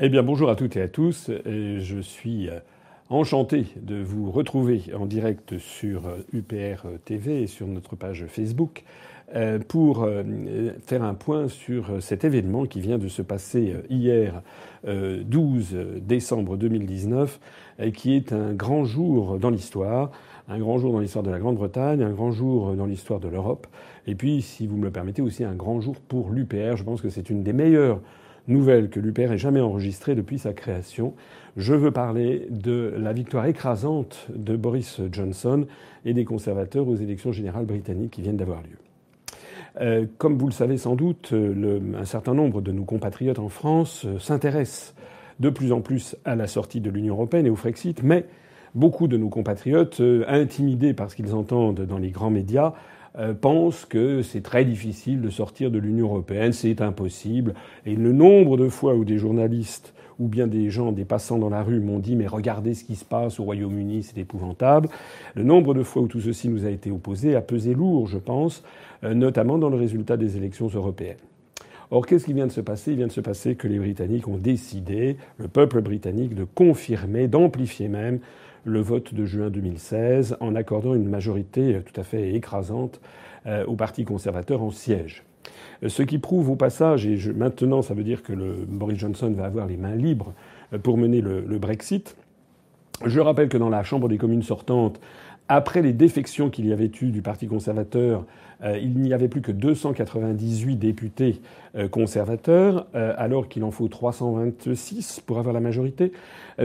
Eh bien, bonjour à toutes et à tous. Je suis euh, enchanté de vous retrouver en direct sur UPR euh, TV et sur notre page Facebook euh, pour faire un point sur cet événement qui vient de se passer hier, 12 décembre 2019, qui est un grand jour dans l'histoire, un grand jour dans l'histoire de la Grande-Bretagne, un grand jour dans l'histoire de l'Europe, et puis, si vous me le permettez, aussi un grand jour pour l'UPR. Je pense que c'est une des meilleures nouvelle que l'UPR ait jamais enregistrée depuis sa création. Je veux parler de la victoire écrasante de Boris Johnson et des conservateurs aux élections générales britanniques qui viennent d'avoir lieu. Euh, comme vous le savez sans doute, un certain nombre de nos compatriotes en France euh, s'intéressent de plus en plus à la sortie de l'Union européenne et au Frexit, mais beaucoup de nos compatriotes, euh, intimidés par ce qu'ils entendent dans les grands médias, euh, pensent que c'est très difficile de sortir de l'Union européenne, c'est impossible. Et le nombre de fois où des journalistes ou bien des gens, des passants dans la rue m'ont dit mais regardez ce qui se passe au Royaume-Uni, c'est épouvantable. Le nombre de fois où tout ceci nous a été opposé a pesé lourd, je pense, euh, notamment dans le résultat des élections européennes. Or, qu'est-ce qui vient de se passer? Il vient de se passer que les Britanniques ont décidé, le peuple britannique, de confirmer, d'amplifier même le vote de juin 2016 en accordant une majorité euh, tout à fait écrasante euh, au Parti conservateur en siège. Euh, ce qui prouve au passage, et maintenant ça veut dire que Boris Johnson va avoir les mains libres pour mener le, le Brexit. Je rappelle que dans la Chambre des communes sortantes, après les défections qu'il y avait eu du Parti conservateur, euh, il n'y avait plus que 298 députés euh, conservateurs, euh, alors qu'il en faut 326 pour avoir la majorité,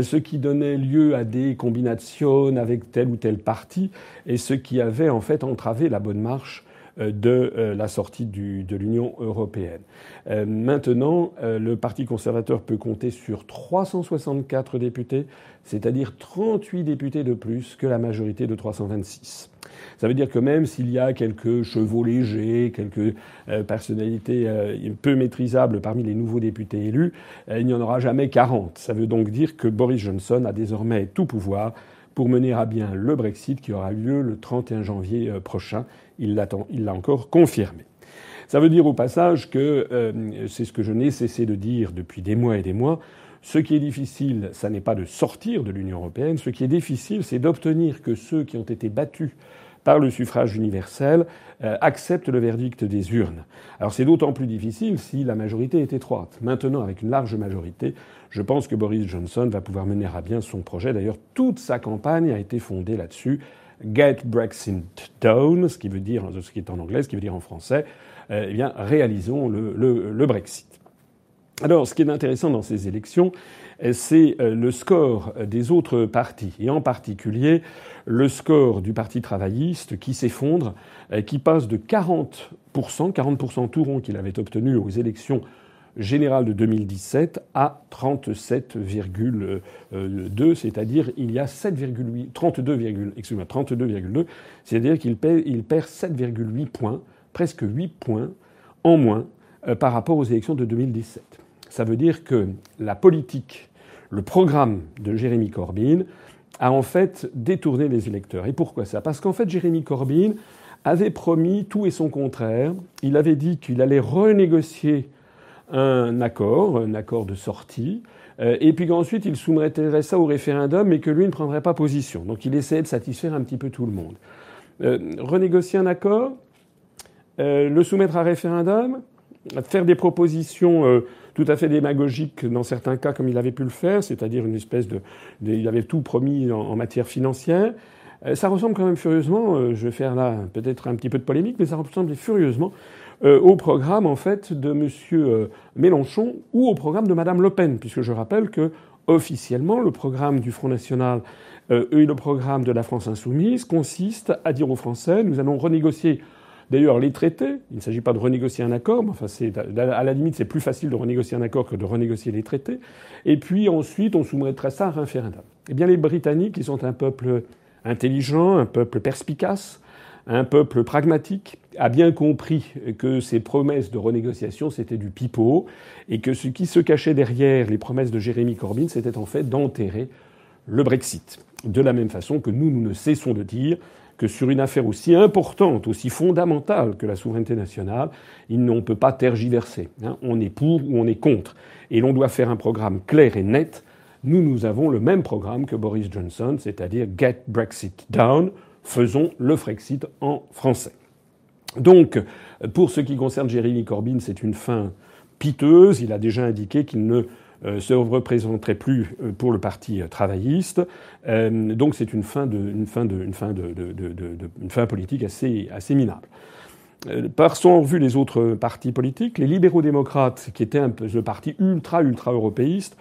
ce qui donnait lieu à des combinations avec tel ou tel parti, et ce qui avait en fait entravé la bonne marche de euh, la sortie de l'Union européenne. Euh, maintenant, le Parti conservateur peut compter sur 364 députés, c'est-à-dire 38 députés de plus que la majorité de 326. Ça veut dire que même s'il y a quelques chevaux légers, quelques personnalités peu maîtrisables parmi les nouveaux députés élus, il n'y en aura jamais 40. Ça veut donc dire que Boris Johnson a désormais tout pouvoir pour mener à bien le Brexit qui aura lieu le 31 janvier prochain. Il l'a encore confirmé. Ça veut dire au passage que, euh, c'est ce que je n'ai cessé de dire depuis des mois et des mois, ce qui est difficile, ça n'est pas de sortir de l'Union européenne, ce qui est difficile, c'est d'obtenir que ceux qui ont été battus par le suffrage universel euh, acceptent le verdict des urnes. Alors c'est d'autant plus difficile si la majorité est étroite. Maintenant, avec une large majorité, je pense que Boris Johnson va pouvoir mener à bien son projet. D'ailleurs, toute sa campagne a été fondée là-dessus. Get Brexit Down, ce qui veut dire, ce qui est en anglais, ce qui veut dire en français, euh, eh bien, réalisons le, Brexit. Alors, ce qui est intéressant dans ces élections, c'est euh, le score des autres partis, et en particulier le score du Parti travailliste qui s'effondre, qui passe de 40%, 40% tout rond qu'il avait obtenu aux élections général de 2017 à 37,2, c'est-à-dire il y a 7,8, 32, excusez-moi, 32,2, c'est-à-dire qu'il perd, il perd 7,8 points, presque 8 points en moins euh, par rapport aux élections de 2017. Ça veut dire que la politique, le programme de Jérémy Corbyn a en fait détourné les électeurs. Et pourquoi ça? Parce qu'en fait, Jérémy Corbyn avait promis tout et son contraire. Il avait dit qu'il allait renégocier un accord, un accord de sortie, euh, et puis qu'ensuite il soumettrait ça au référendum, mais que lui ne prendrait pas position. Donc il essayait de satisfaire un petit peu tout le monde. Euh, renégocier un accord, euh, le soumettre à référendum, faire des propositions tout à fait démagogiques dans certains cas, comme il avait pu le faire, c'est-à-dire une espèce de, il avait tout promis en, matière financière. ça ressemble quand même furieusement, je vais faire là peut-être un petit peu de polémique, mais ça ressemble furieusement euh, au programme en fait de M. Euh, Mélenchon ou au programme de Mme Le Pen, puisque je rappelle que officiellement le programme du Front National euh, et le programme de la France insoumise consiste à dire aux Français nous allons renégocier D'ailleurs, les traités, il ne s'agit pas de renégocier un accord, mais à la limite, c'est plus facile de renégocier un accord que de renégocier les traités. Et puis ensuite, on soumettrait ça à un référendum. Eh bien, les Britanniques, ils sont un peuple intelligent, un peuple perspicace, un peuple pragmatique a bien compris que ces promesses de renégociation, c'était du pipeau, et que ce qui se cachait derrière les promesses de Jérémy Corbyn, c'était en fait d'enterrer le Brexit. De la même façon que nous, nous ne cessons de dire que sur une affaire aussi importante, aussi fondamentale que la souveraineté nationale, on ne peut pas tergiverser. Hein. On est pour ou on est contre. et l'on doit faire un programme clair et net, nous, nous avons le même programme que Boris Johnson, c'est-à-dire Get Brexit Down, faisons le Frexit en français. Donc, pour ce qui concerne Jeremy Corbyn, c'est une fin piteuse. Il a déjà indiqué qu'il ne se représenterait plus euh, pour le parti travailliste. Euh, donc c'est une fin, de, fin, de, fin, politique assez, assez minable. Par son vu les autres partis politiques, les libéraux-démocrates, qui étaient un peu le parti ultra ultra européiste,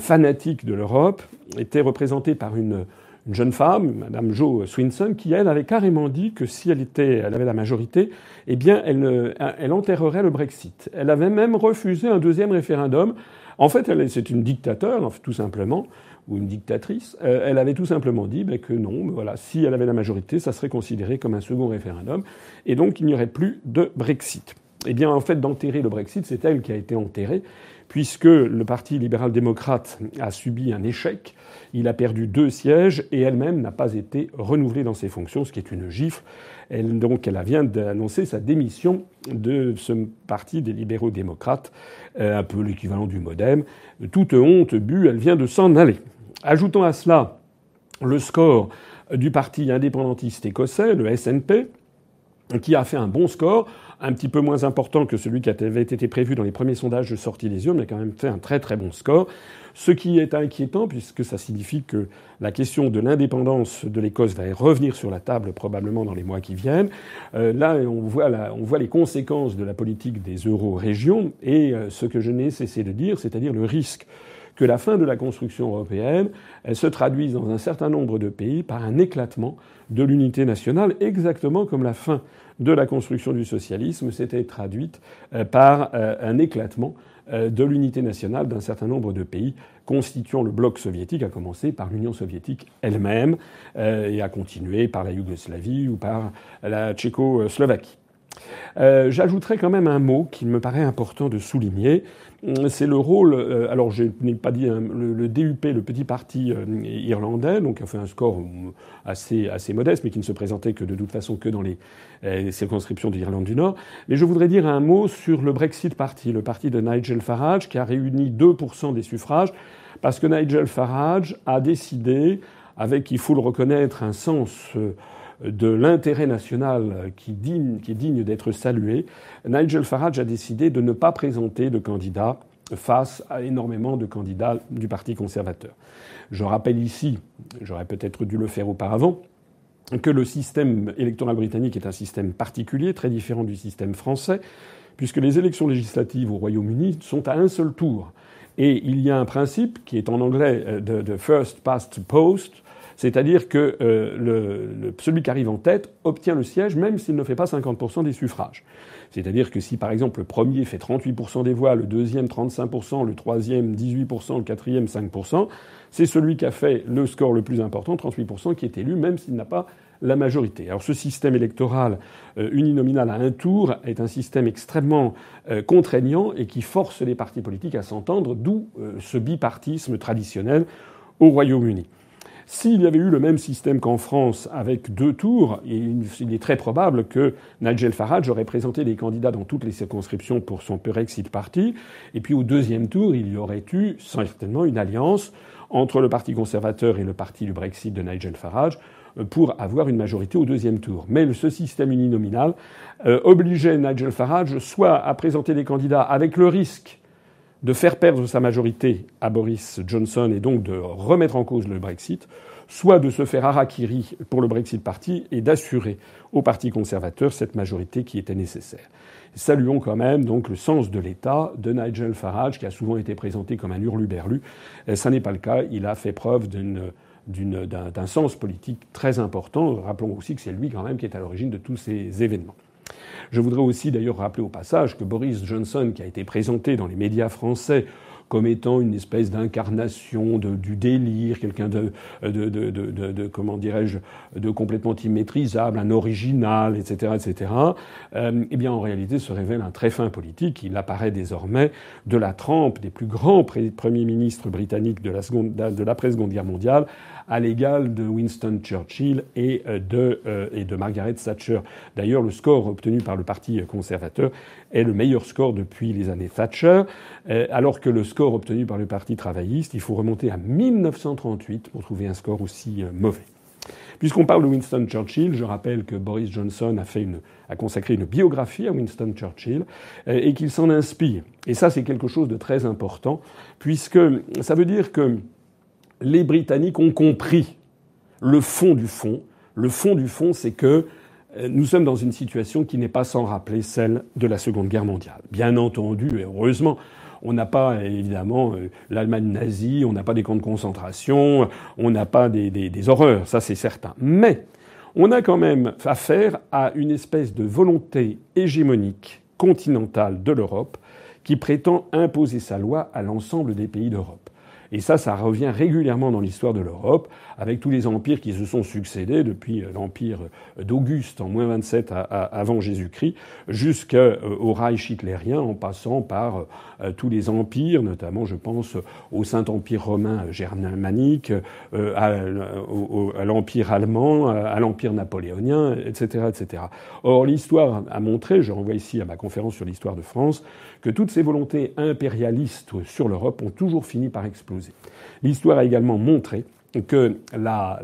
fanatique de l'Europe, étaient représentés par une, une, jeune femme, Madame Jo Swinson, qui elle avait carrément dit que si elle était, elle avait la majorité, eh bien elle, elle enterrerait le Brexit. Elle avait même refusé un deuxième référendum en fait, c'est une dictateur, tout simplement, ou une dictatrice. Euh, elle avait tout simplement dit ben, que non, ben, voilà, si elle avait la majorité, ça serait considéré comme un second référendum, et donc il n'y aurait plus de Brexit. Eh bien, en fait, d'enterrer le Brexit, c'est elle qui a été enterrée, puisque le Parti libéral-démocrate a subi un échec. Il a perdu deux sièges et elle-même n'a pas été renouvelée dans ses fonctions, ce qui est une gifle. Elle, donc, elle vient d'annoncer sa démission de ce parti des libéraux-démocrates, euh, un peu l'équivalent du Modem. Toute honte bu, elle vient de s'en aller. Ajoutons à cela le score du parti indépendantiste écossais, le SNP, qui a fait un bon score, un petit peu moins important que celui qui avait été prévu dans les premiers sondages de sortie des urnes, mais quand même fait un très très bon score. Ce qui est inquiétant, puisque ça signifie que la question de l'indépendance de l'Écosse va revenir sur la table probablement dans les mois qui viennent. Euh, là, on voit, les conséquences de la politique des euro-régions et euh, ce que je n'ai cessé de dire, c'est-à-dire le risque que la fin de la construction européenne se traduise dans un certain nombre de pays par un éclatement de l'unité nationale, exactement comme la fin de la construction du socialisme s'était traduite euh, par un éclatement euh, de l'unité nationale d'un certain nombre de pays constituant le bloc soviétique, à commencer par l'Union soviétique elle-même, euh, et à continuer par la Yougoslavie ou par la Tchécoslovaquie. Euh, j'ajouterai quand même un mot qui me paraît important de souligner, c'est le rôle. Euh, alors, je n'ai pas dit hein, le, DUP, le petit parti euh, irlandais, donc a fait un score assez, assez modeste, mais qui ne se présentait que de toute façon que dans les, euh, circonscriptions de l'Irlande du Nord. Mais je voudrais dire un mot sur le Brexit Party, le parti de Nigel Farage, qui a réuni 2% des suffrages, parce que Nigel Farage a décidé, avec, il faut le reconnaître, un sens de l'intérêt national qui, est digne d'être salué, Nigel Farage a décidé de ne pas présenter de candidat face à énormément de candidats du Parti conservateur. Je rappelle ici, j'aurais peut-être dû le faire auparavant, que le système électoral britannique est un système particulier, très différent du système français, puisque les élections législatives au Royaume-Uni sont à un seul tour. Et il y a un principe qui est en anglais euh, de, first past post, c'est-à-dire que euh, celui qui arrive en tête obtient le siège même s'il ne fait pas 50% des suffrages. C'est-à-dire que si par exemple le premier fait 38% des voix, le deuxième 35%, le troisième 18%, le quatrième 5%, c'est celui qui a fait le score le plus important, 38%, qui est élu même s'il n'a pas la majorité. Alors ce système électoral euh, uninominal à un tour est un système extrêmement euh, contraignant et qui force les partis politiques à s'entendre, d'où ce bipartisme traditionnel au Royaume-Uni. S'il y avait eu le même système qu'en France avec deux tours, il est très probable que Nigel Farage aurait présenté des candidats dans toutes les circonscriptions pour son Brexit Party, et puis au deuxième tour, il y aurait eu certainement une alliance entre le Parti conservateur et le Parti du Brexit de Nigel Farage euh, pour avoir une majorité au deuxième tour. Mais ce système uninominal euh, obligeait Nigel Farage soit à présenter des candidats avec le risque de faire perdre sa majorité à Boris Johnson et donc de remettre en cause le Brexit, soit de se faire harakiri pour le Brexit Party et d'assurer au Parti conservateur cette majorité qui était nécessaire. Saluons quand même donc le sens de l'État de Nigel Farage, qui a souvent été présenté comme un hurluberlu. Ça n'est pas le cas. Il a fait preuve d'un sens politique très important. Rappelons aussi que c'est lui quand même qui est à l'origine de tous ces événements. Je voudrais aussi d'ailleurs rappeler au passage que Boris Johnson, qui a été présenté dans les médias français comme étant une espèce d'incarnation du délire, quelqu'un de, comment dirais-je, de complètement immaîtrisable, un original, etc., etc. Euh, eh bien, en réalité, se révèle un très fin politique. Il apparaît désormais de la trempe des plus grands premiers ministres britanniques de la seconde, de l'après-seconde guerre mondiale, à l'égal de Winston Churchill et euh, de, euh, et de Margaret Thatcher. D'ailleurs, le score obtenu par le Parti conservateur est le meilleur score depuis les années Thatcher, euh, alors que le score obtenu par le Parti travailliste, il faut remonter à 1938 pour trouver un score aussi mauvais. Puisqu'on parle de Winston Churchill, je rappelle que Boris Johnson a, fait une, a consacré une biographie à Winston Churchill et qu'il s'en inspire. Et ça, c'est quelque chose de très important, puisque ça veut dire que les Britanniques ont compris le fond du fond. Le fond du fond, c'est que euh, nous sommes dans une situation qui n'est pas sans rappeler celle de la Seconde Guerre mondiale. Bien entendu, et heureusement, on n'a pas évidemment euh, l'Allemagne nazie, on n'a pas des camps de concentration, on n'a pas des, des, horreurs, ça c'est certain. Mais on a quand même affaire à une espèce de volonté hégémonique continentale de l'Europe qui prétend imposer sa loi à l'ensemble des pays d'Europe. Et ça, ça revient régulièrement dans l'histoire de l'Europe, avec tous les empires qui se sont succédés depuis euh, l'empire d'Auguste en moins 27 avant Jésus-Christ, jusqu'au euh, Reich hitlérien, en passant par euh, tous les empires, notamment, je pense, au Saint-Empire romain germanique, à, l'Empire allemand, à l'Empire napoléonien, etc., etc. Or, l'histoire a montré, je renvoie ici à ma conférence sur l'histoire de France, que toutes ces volontés impérialistes sur l'Europe ont toujours fini par exploser. L'histoire a également montré que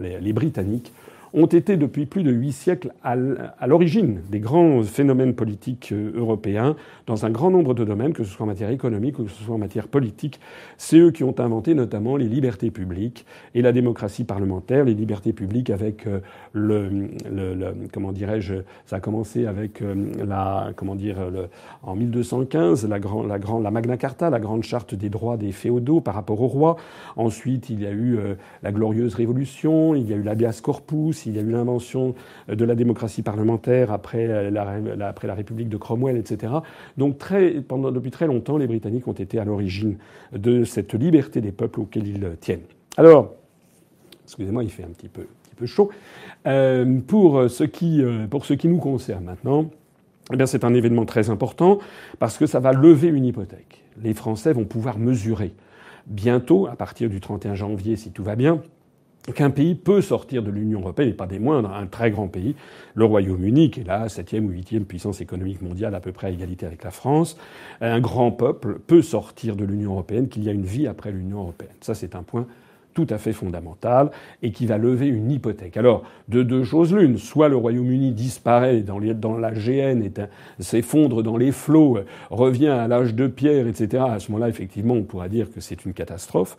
les Britanniques ont été depuis plus de huit siècles à l'origine des grands phénomènes politiques euh, européens dans un grand nombre de domaines, que ce soit en matière économique ou que ce soit en matière politique. C'est eux qui ont inventé notamment les libertés publiques et la démocratie parlementaire. Les libertés publiques avec euh, le, le, comment dirais-je, ça a commencé avec euh, la, comment dire, le, en 1215, la, grand, la, grand, la Magna Carta, la grande charte des droits des féodaux par rapport au roi. Ensuite, il y a eu la glorieuse révolution, il y a eu l'habeas corpus, il y a eu l'invention de la démocratie parlementaire après la, après la République de Cromwell, etc. Donc très, pendant, depuis très longtemps, les Britanniques ont été à l'origine de cette liberté des peuples auxquels ils tiennent. Alors, excusez-moi, il fait un petit peu, un petit peu chaud. Euh, pour, ce qui, euh, pour qui nous concerne maintenant, eh bien, c'est un événement très important parce que ça va lever une hypothèque. Les Français vont pouvoir mesurer bientôt, à partir du 31 janvier, si tout va bien, qu'un pays peut sortir de l'Union européenne, et pas des moindres, un très grand pays, le Royaume-Uni, qui est la septième ou huitième puissance économique mondiale, à peu près à égalité avec la France, un grand peuple peut sortir de l'Union européenne, qu'il y a une vie après l'Union européenne. Ça, c'est un point tout à fait fondamental et qui va lever une hypothèque. Alors, de deux choses l'une, soit le Royaume-Uni disparaît dans, dans la GN, s'effondre dans les flots, revient à l'âge de pierre, etc. À ce moment-là, effectivement, on pourra dire que c'est une catastrophe.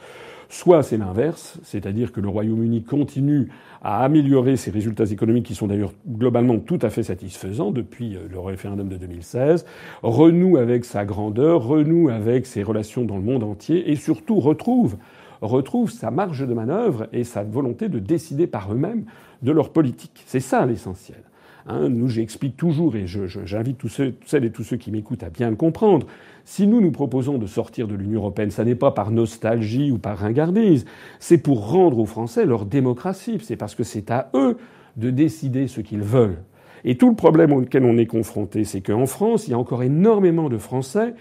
Soit c'est l'inverse, c'est-à-dire que le Royaume-Uni continue à améliorer ses résultats économiques, qui sont d'ailleurs globalement tout à fait satisfaisants depuis euh, le référendum de 2016, renoue avec sa grandeur, renoue avec ses relations dans le monde entier, et surtout retrouve retrouve sa marge de manœuvre et sa volonté de décider par eux-mêmes de leur politique. C'est ça l'essentiel. Hein, nous, j'explique toujours, et j'invite tous ceux, celles et tous ceux qui m'écoutent à bien le comprendre, si nous nous proposons de sortir de l'Union européenne, ça n'est pas par nostalgie ou par ringardise, c'est pour rendre aux Français leur démocratie, c'est parce que c'est à eux de décider ce qu'ils veulent. Et tout le problème auquel on est confronté, c'est qu'en France, il y a encore énormément de Français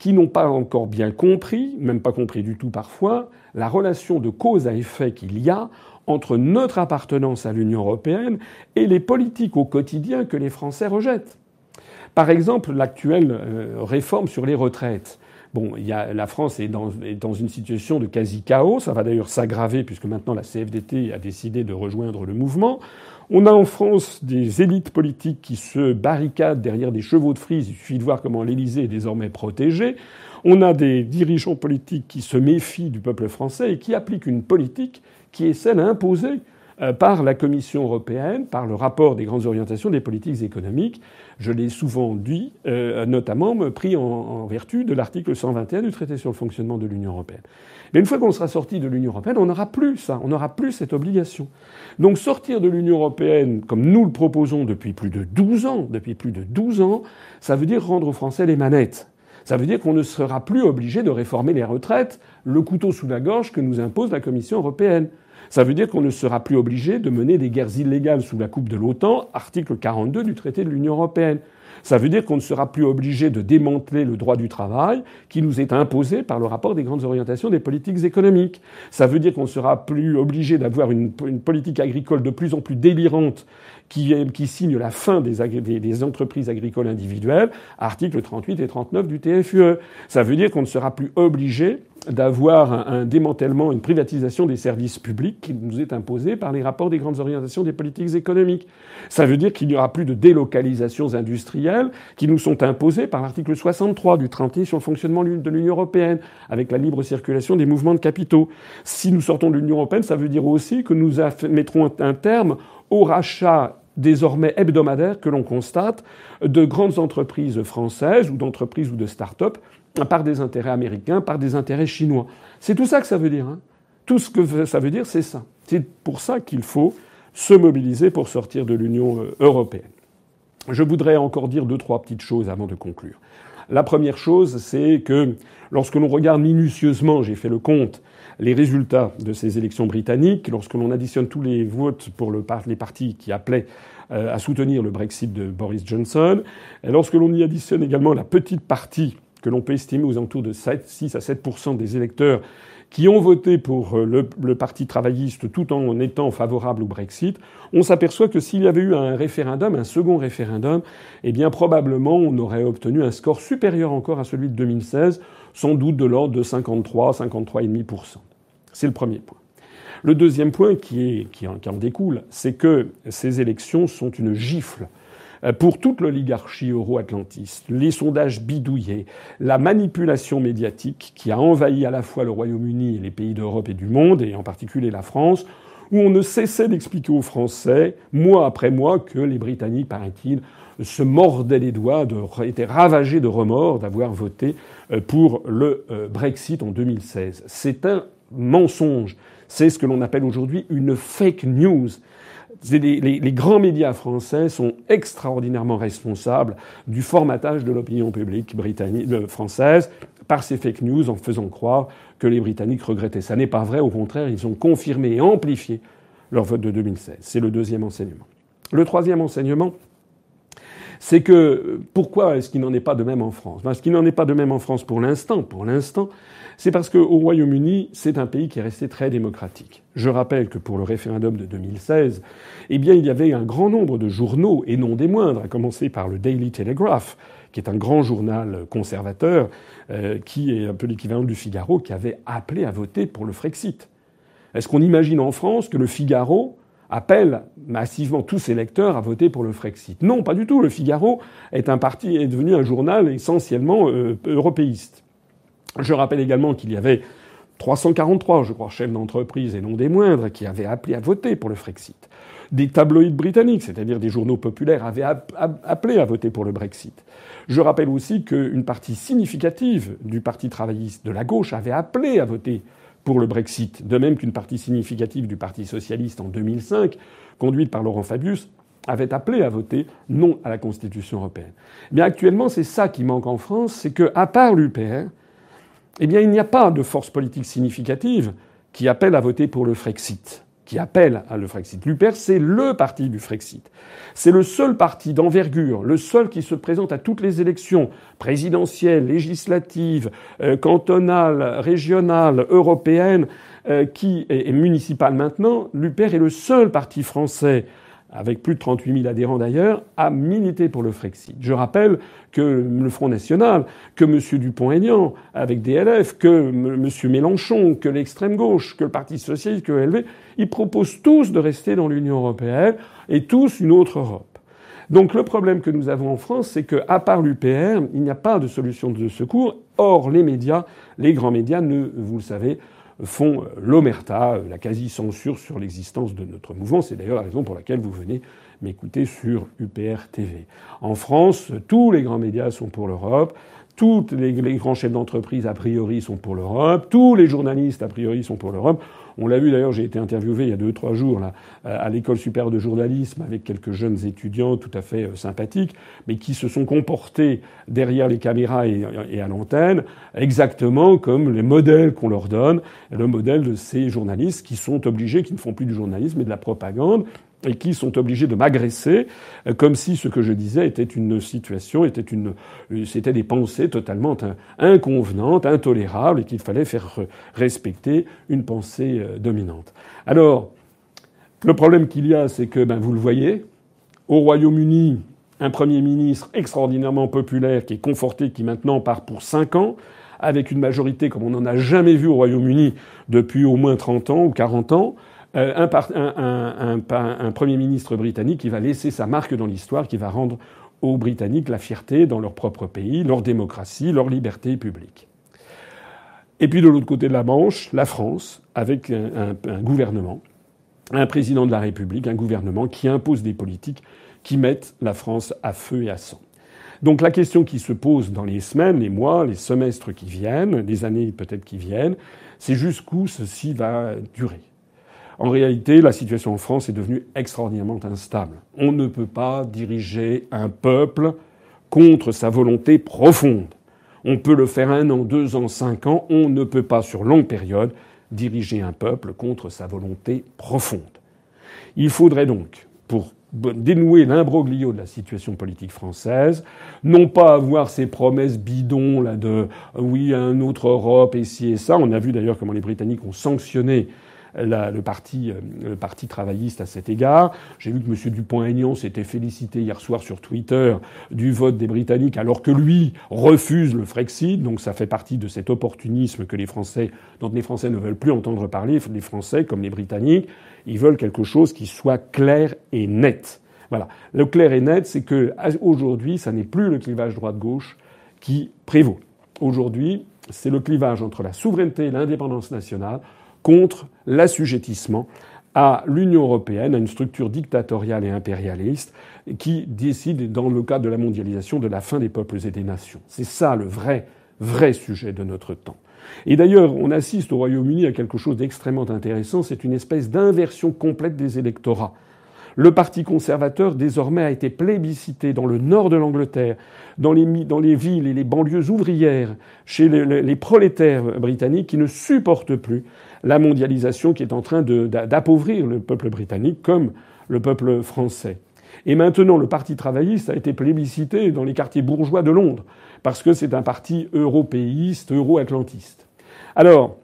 qui n'ont pas encore bien compris, même pas compris du tout parfois, la relation de cause à effet qu'il y a entre notre appartenance à l'Union européenne et les politiques au quotidien que les Français rejettent. Par exemple, l'actuelle euh, réforme sur les retraites. Bon, la France est dans, est dans, une situation de quasi-chaos. Ça va d'ailleurs s'aggraver puisque maintenant la CFDT a décidé de rejoindre le mouvement. On a en France des élites politiques qui se barricadent derrière des chevaux de frise. Il suffit de voir comment l'Élysée est désormais protégée. On a des dirigeants politiques qui se méfient du peuple français et qui appliquent une politique qui est celle imposée par la Commission européenne, par le rapport des grandes orientations des politiques économiques. Je l'ai souvent dit, euh, notamment pris en, vertu de l'article 121 du traité sur le fonctionnement de l'Union européenne. Mais une fois qu'on sera sorti de l'Union européenne, on n'aura plus ça, on n'aura plus cette obligation. Donc sortir de l'Union européenne, comme nous le proposons depuis plus de 12 ans, depuis plus de 12 ans, ça veut dire rendre aux Français les manettes. Ça veut dire qu'on ne sera plus obligé de réformer les retraites, le couteau sous la gorge que nous impose la Commission européenne. Ça veut dire qu'on ne sera plus obligé de mener des guerres illégales sous la coupe de l'OTAN, article 42 du traité de l'Union européenne. Ça veut dire qu'on ne sera plus obligé de démanteler le droit du travail qui nous est imposé par le rapport des grandes orientations des politiques économiques. Ça veut dire qu'on ne sera plus obligé d'avoir une, une, politique agricole de plus en plus délirante qui, signe la fin des, entreprises agricoles individuelles, articles 38 et 39 du TFUE. Ça veut dire qu'on ne sera plus obligé d'avoir un, démantèlement, une privatisation des services publics qui nous est imposé par les rapports des grandes orientations des politiques économiques. Ça veut dire qu'il n'y aura plus de délocalisations industrielles qui nous sont imposées par l'article 63 du traité sur le fonctionnement de l'Union européenne, avec la libre circulation des mouvements de capitaux. Si nous sortons de l'Union européenne, ça veut dire aussi que nous mettrons un terme au rachat désormais hebdomadaire que l'on constate de grandes entreprises françaises ou d'entreprises ou de start-up par des intérêts américains, par des intérêts chinois. C'est tout ça que ça veut dire. Hein. Tout ce que ça veut dire, c'est ça. C'est pour ça qu'il faut se mobiliser pour sortir de l'Union euh, européenne. Je voudrais encore dire deux, trois petites choses avant de conclure. La première chose, c'est que lorsque l'on regarde minutieusement, j'ai fait le compte, les résultats de ces élections britanniques, lorsque l'on additionne tous les votes pour le, les partis qui appelaient euh, à soutenir le Brexit de Boris Johnson, et lorsque l'on y additionne également la petite partie que l'on peut estimer aux alentours de 7, 6 à 7 des électeurs qui ont voté pour euh, le, Parti travailliste tout en étant favorables au Brexit, on s'aperçoit que s'il y avait eu un référendum, un second référendum, eh bien probablement on aurait obtenu un score supérieur encore à celui de 2016, sans doute de l'ordre de 53, 53,5%. C'est le premier point. Le deuxième point qui, en, découle, c'est que ces élections sont une gifle euh, pour toute l'oligarchie euro-atlantiste, les sondages bidouillés, la manipulation médiatique qui a envahi à la fois le Royaume-Uni et les pays d'Europe et du monde, et en particulier la France, où on ne cessait d'expliquer aux Français, mois après mois, que les Britanniques, paraît-il, se mordaient les doigts, étaient ravagés de remords d'avoir voté euh, pour le euh, Brexit en 2016. C'est un mensonge. C'est ce que l'on appelle aujourd'hui une fake news. Les, grands médias français sont extraordinairement responsables du formatage de l'opinion publique britannique, euh, française par ces fake news en faisant croire que les Britanniques regrettaient. Ça n'est pas vrai, au contraire, ils ont confirmé et amplifié leur vote de 2016. C'est le deuxième enseignement. Le troisième enseignement, c'est que pourquoi est-ce qu'il n'en est pas de même en France? Parce qu'il n'en est pas de même en France pour l'instant. Pour l'instant, c'est parce qu'au Royaume-Uni, c'est un pays qui est resté très démocratique. Je rappelle que pour le référendum de 2016, eh bien, il y avait un grand nombre de journaux, et non des moindres, à commencer par le Daily Telegraph, qui est un grand journal conservateur, euh, qui est un peu l'équivalent du Figaro, qui avait appelé à voter pour le Frexit. Est-ce qu'on imagine en France que le Figaro appelle massivement tous ses lecteurs à voter pour le Frexit Non, pas du tout. Le Figaro est un parti, est devenu un journal essentiellement euh, européiste. Je rappelle également qu'il y avait 343, je crois, chefs d'entreprise et non des moindres, qui avaient appelé à voter pour le Frexit. Des tabloïds britanniques, c'est-à-dire des journaux populaires, avaient appelé à voter pour le Brexit. Je rappelle aussi qu'une partie significative du Parti travailliste de la gauche avait appelé à voter pour le Brexit, de même qu'une partie significative du Parti socialiste en 2005, conduite par Laurent Fabius, avait appelé à voter non à la Constitution européenne. Mais actuellement, c'est ça qui manque en France, c'est que, à part l'UPR, eh bien, il n'y a pas de force politique significative qui appelle à voter pour le Frexit, qui appelle à le Frexit. C'est le parti du Frexit. C'est le seul parti d'envergure, le seul qui se présente à toutes les élections présidentielles, législatives, euh, cantonales, régionales, européennes, euh, qui est, municipales maintenant. L'UPR est le seul parti français avec plus de 38 000 adhérents d'ailleurs, a milité pour le Frexit. Je rappelle que le Front National, que M. Dupont-Aignan, avec DLF, que M. Mélenchon, que l'extrême gauche, que le Parti socialiste, que LV, ils proposent tous de rester dans l'Union européenne et tous une autre Europe. Donc le problème que nous avons en France, c'est qu'à part l'UPR, il n'y a pas de solution de secours. Or, les médias, les grands médias, ne, vous le savez, font l'omerta, la quasi-censure sur l'existence de notre mouvement. C'est d'ailleurs la raison pour laquelle vous venez m'écouter sur UPR TV. En France, tous les grands médias sont pour l'Europe. Tous les, grands chefs d'entreprise, a priori, sont pour l'Europe. Tous les journalistes, a priori, sont pour l'Europe. On l'a vu d'ailleurs, j'ai été interviewé il y a deux, trois jours là, à l'école supérieure de journalisme avec quelques jeunes étudiants tout à fait euh, sympathiques, mais qui se sont comportés derrière les caméras et, et à l'antenne exactement comme les modèles qu'on leur donne, le modèle de ces journalistes qui sont obligés, qui ne font plus du journalisme mais de la propagande et qui sont obligés de m'agresser euh, comme si ce que je disais était une situation, était une, euh, c'était des pensées totalement inconvenantes, intolérables, et qu'il fallait faire respecter une pensée euh, dominante. Alors, le problème qu'il y a, c'est que, ben, vous le voyez, au Royaume-Uni, un Premier ministre extraordinairement populaire qui est conforté, qui maintenant part pour cinq ans, avec une majorité comme on n'en a jamais vu au Royaume-Uni depuis au moins 30 ans ou 40 ans, euh, un, un, Premier ministre britannique qui va laisser sa marque dans l'histoire, qui va rendre aux Britanniques la fierté dans leur propre pays, leur démocratie, leur liberté publique. Et puis de l'autre côté de la Manche, la France, avec un, gouvernement, un président de la République, un gouvernement qui impose des politiques qui mettent la France à feu et à sang. Donc la question qui se pose dans les semaines, les mois, les semestres qui viennent, les années peut-être qui viennent, c'est jusqu'où ceci va durer. En réalité, la situation en France est devenue extraordinairement instable. On ne peut pas diriger un peuple contre sa volonté profonde. On peut le faire un an, deux ans, cinq ans. On ne peut pas, sur longue période, diriger un peuple contre sa volonté profonde. Il faudrait donc, pour dénouer l'imbroglio de la situation politique française, non pas avoir ces promesses bidons là de oui un autre Europe et ci et ça. On a vu d'ailleurs comment les Britanniques ont sanctionné le, parti, euh, le parti travailliste à cet égard. J'ai vu que M. Dupont-Aignan s'était félicité hier soir sur Twitter du vote des Britanniques, alors que lui refuse le Frexit. Donc ça fait partie de cet opportunisme que les Français, dont les Français ne veulent plus entendre parler. Les Français, comme les Britanniques, ils veulent quelque chose qui soit clair et net. Voilà. Le clair et net, c'est que aujourd'hui, ça n'est plus le clivage droite-gauche qui prévaut. Aujourd'hui, c'est le clivage entre la souveraineté et l'indépendance nationale contre l'assujettissement à l'Union européenne, à une structure dictatoriale et impérialiste qui décide, dans le cadre de la mondialisation, de la fin des peuples et des nations. C'est ça le vrai, vrai sujet de notre temps. Et d'ailleurs, on assiste au Royaume-Uni à quelque chose d'extrêmement intéressant, c'est une espèce d'inversion complète des électorats. Le Parti conservateur, désormais, a été plébiscité dans le nord de l'Angleterre, dans les, villes et les banlieues ouvrières, chez les, les prolétaires britanniques qui ne supportent plus la mondialisation qui est en train d'appauvrir le peuple britannique comme le peuple français. Et maintenant, le Parti travailliste a été plébiscité dans les quartiers bourgeois de Londres, parce que c'est un parti européiste, euro-atlantiste. Alors,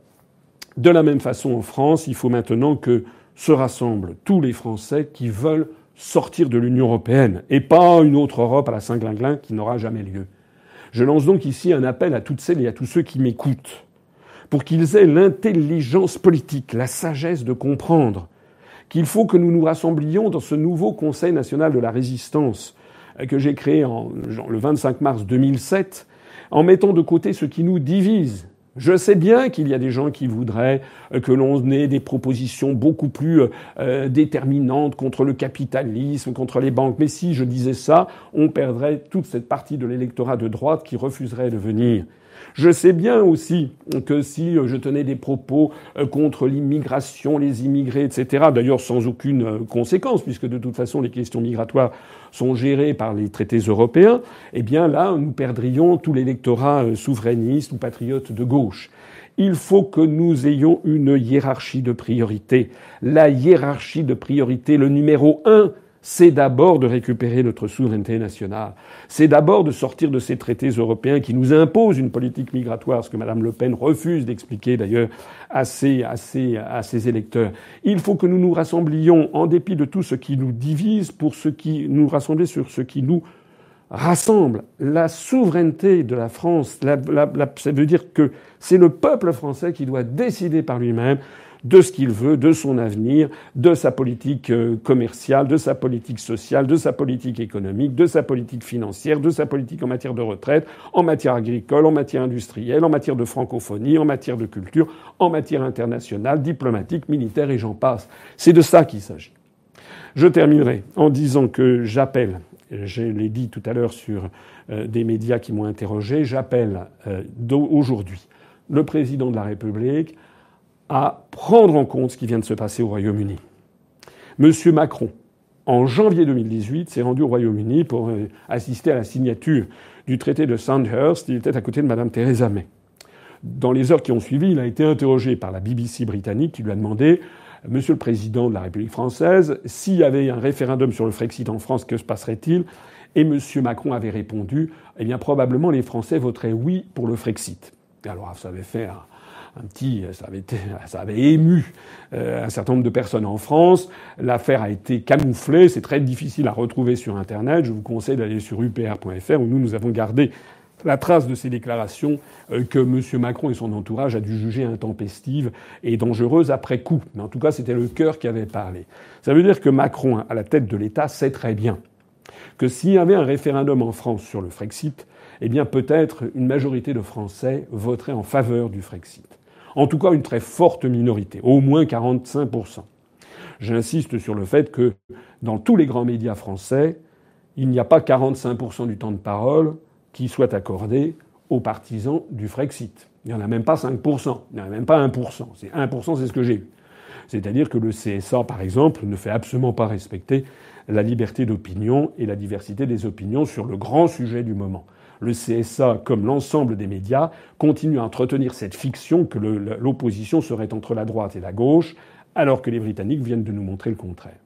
de la même façon en France, il faut maintenant que se rassemblent tous les Français qui veulent sortir de l'Union européenne, et pas une autre Europe à la Saint-Glinglin qui n'aura jamais lieu. Je lance donc ici un appel à toutes celles et à tous ceux qui m'écoutent pour qu'ils aient l'intelligence politique, la sagesse de comprendre qu'il faut que nous nous rassemblions dans ce nouveau Conseil national de la résistance que j'ai créé en, le 25 mars 2007, en mettant de côté ce qui nous divise. Je sais bien qu'il y a des gens qui voudraient euh, que l'on ait des propositions beaucoup plus euh, déterminantes contre le capitalisme, contre les banques. Mais si je disais ça, on perdrait toute cette partie de l'électorat de droite qui refuserait de venir. Je sais bien aussi que si je tenais des propos euh, contre l'immigration, les immigrés, etc., d'ailleurs sans aucune euh, conséquence, puisque de toute façon les questions migratoires sont gérées par les traités européens, eh bien là, nous perdrions tout l'électorat euh, souverainiste ou patriote de gauche. Il faut que nous ayons une hiérarchie de priorité. La hiérarchie de priorité, le numéro un, c'est d'abord de récupérer notre souveraineté nationale. C'est d'abord de sortir de ces traités européens qui nous imposent une politique migratoire, ce que Mme Le Pen refuse d'expliquer d'ailleurs à ses, à, ses, électeurs. Il faut que nous nous rassemblions, en dépit de tout ce qui nous divise, pour ce qui nous rassembler sur ce qui nous rassemble. La souveraineté de la France, ça veut dire que c'est le peuple français qui doit décider par lui-même de ce qu'il veut, de son avenir, de sa politique euh, commerciale, de sa politique sociale, de sa politique économique, de sa politique financière, de sa politique en matière de retraite, en matière agricole, en matière industrielle, en matière de francophonie, en matière de culture, en matière internationale, diplomatique, militaire et j'en passe. C'est de ça qu'il s'agit. Je terminerai en disant que j'appelle, je l'ai dit tout à l'heure sur euh, des médias qui m'ont interrogé, j'appelle euh, aujourd'hui le président de la République à prendre en compte ce qui vient de se passer au Royaume-Uni. Monsieur Macron, en janvier 2018, s'est rendu au Royaume-Uni pour euh, assister à la signature du traité de Sandhurst. Il était à côté de Madame Theresa May. Dans les heures qui ont suivi, il a été interrogé par la BBC britannique qui lui a demandé Monsieur le Président de la République française, s'il y avait un référendum sur le Frexit en France, que se passerait-il? Et Monsieur Macron avait répondu, eh bien probablement les Français voteraient oui pour le Frexit. Alors ça avait fait petit, ça avait, été, ça avait ému euh, un certain nombre de personnes en France. L'affaire a été camouflée, c'est très difficile à retrouver sur Internet. Je vous conseille d'aller sur upr.fr où nous nous avons gardé la trace de ces déclarations euh, que M. Macron et son entourage a dû juger intempestives et dangereuses après coup. Mais en tout cas, c'était le cœur qui avait parlé. Ça veut dire que Macron, à la tête de l'État, sait très bien que s'il y avait un référendum en France sur le Frexit, eh bien peut-être une majorité de Français voterait en faveur du Frexit. En tout cas, une très forte minorité, au moins 45%. J'insiste sur le fait que dans tous les grands médias français, il n'y a pas 45% du temps de parole qui soit accordé aux partisans du Frexit. Il n'y en a même pas 5%, il n'y en a même pas 1%. C'est 1%, c'est ce que j'ai eu. C'est-à-dire que le CSA, par exemple, ne fait absolument pas respecter la liberté d'opinion et la diversité des opinions sur le grand sujet du moment. Le CSA, comme l'ensemble des médias, continue à entretenir cette fiction que l'opposition serait entre la droite et la gauche, alors que les Britanniques viennent de nous montrer le contraire.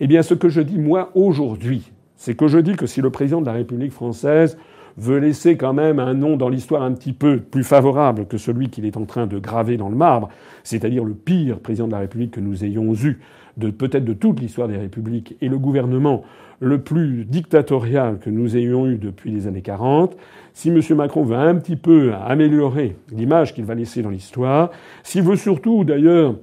Eh bien, ce que je dis, moi, aujourd'hui, c'est que je dis que si le président de la République française veut laisser quand même un nom dans l'histoire un petit peu plus favorable que celui qu'il est en train de graver dans le marbre, c'est-à-dire le pire président de la République que nous ayons eu de peut-être de toute l'histoire des républiques et le gouvernement le plus dictatorial que nous ayons eu depuis les années 40, si M. Macron veut un petit peu améliorer l'image qu'il va laisser dans l'histoire, s'il veut surtout d'ailleurs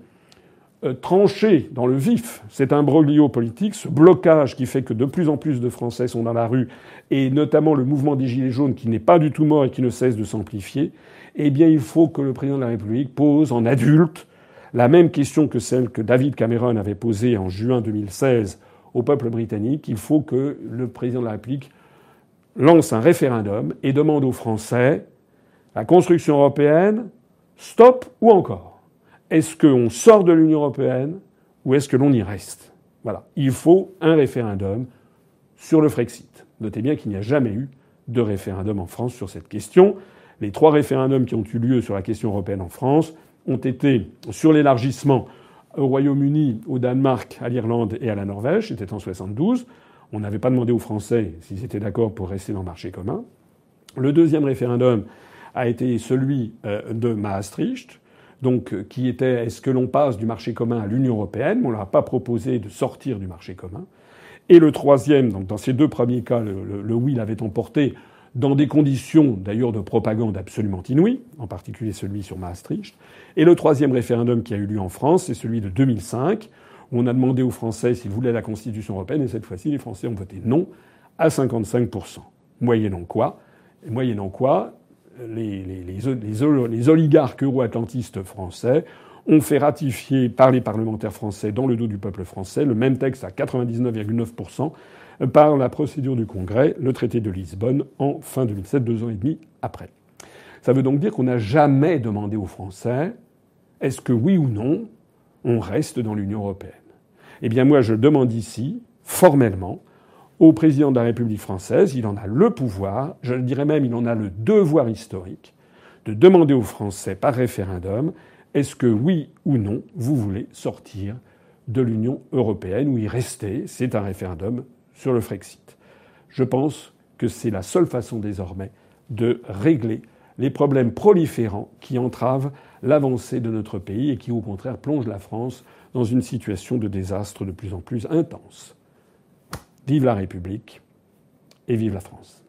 euh, trancher dans le vif cet imbroglio politique, ce blocage qui fait que de plus en plus de Français sont dans la rue, et notamment le mouvement des Gilets jaunes qui n'est pas du tout mort et qui ne cesse de s'amplifier, eh bien il faut que le président de la République pose en adulte la même question que celle que David Cameron avait posée en juin 2016 au peuple britannique. Il faut que le président de la République lance un référendum et demande aux Français la construction européenne, stop ou encore est-ce qu'on sort de l'Union européenne ou est-ce que l'on y reste? Voilà. Il faut un référendum sur le Frexit. Notez bien qu'il n'y a jamais eu de référendum en France sur cette question. Les trois référendums qui ont eu lieu sur la question européenne en France ont été sur l'élargissement au Royaume-Uni, au Danemark, à l'Irlande et à la Norvège. C'était en 72. On n'avait pas demandé aux Français s'ils étaient d'accord pour rester dans le marché commun. Le deuxième référendum a été celui euh, de Maastricht, donc euh, qui était est-ce que l'on passe du marché commun à l'Union européenne? On ne leur a pas proposé de sortir du marché commun. Et le troisième, donc dans ces deux premiers cas, le, oui l'avait emporté dans des conditions d'ailleurs de propagande absolument inouïes, en particulier celui sur Maastricht. Et le troisième référendum qui a eu lieu en France, c'est celui de 2005, où on a demandé aux Français s'ils voulaient la Constitution européenne, et cette fois-ci, les Français ont voté non à 55%. Moyennant quoi? Moyennant quoi? Les, oligarques euro-atlantistes français ont fait ratifier par les parlementaires français, dans le dos du peuple français, le même texte à 99,9% par la procédure du Congrès, le traité de Lisbonne, en fin 2007, deux ans et demi après. Ça veut donc dire qu'on n'a jamais demandé aux Français est-ce que oui ou non on reste dans l'Union européenne? Eh bien moi je demande ici, formellement, au président de la République française, il en a le pouvoir, je dirais même il en a le devoir historique, de demander aux Français par référendum est-ce que oui ou non vous voulez sortir de l'Union européenne ou y rester? C'est un référendum sur le Frexit. Je pense que c'est la seule façon désormais de régler les problèmes proliférants qui entravent l'avancée de notre pays et qui au contraire plongent la France dans une situation de désastre de plus en plus intense. Vive la République et vive la France.